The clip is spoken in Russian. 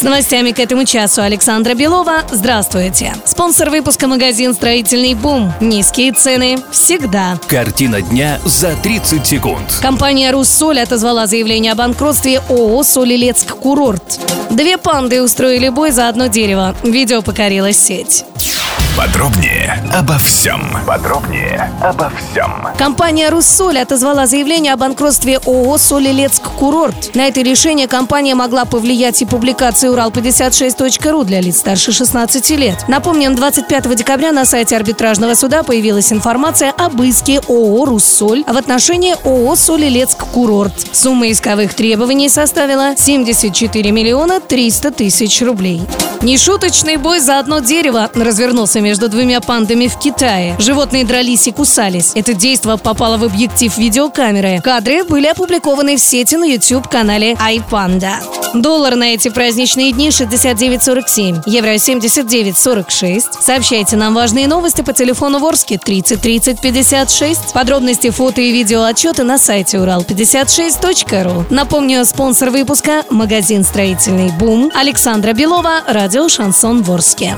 С новостями к этому часу Александра Белова. Здравствуйте. Спонсор выпуска магазин «Строительный бум». Низкие цены всегда. Картина дня за 30 секунд. Компания «Руссоль» отозвала заявление о банкротстве ООО «Солилецк Курорт». Две панды устроили бой за одно дерево. Видео покорило сеть. Подробнее обо всем. Подробнее обо всем. Компания «Руссоль» отозвала заявление о банкротстве ООО «Солилецк Курорт». На это решение компания могла повлиять и публикация «Урал56.ру» для лиц старше 16 лет. Напомним, 25 декабря на сайте арбитражного суда появилась информация об иске ООО «Руссоль» в отношении ООО «Солилецк Курорт». Сумма исковых требований составила 74 миллиона 300 тысяч рублей. Нешуточный бой за одно дерево развернулся между двумя пандами в Китае. Животные дрались и кусались. Это действо попало в объектив видеокамеры. Кадры были опубликованы в сети на YouTube-канале iPanda. Доллар на эти праздничные дни 69.47, евро 79.46. Сообщайте нам важные новости по телефону Ворске 30 30 56. Подробности, фото и видео отчеты на сайте урал56.ру. Напомню, спонсор выпуска – магазин «Строительный бум» Александра Белова, радио «Шансон Ворске».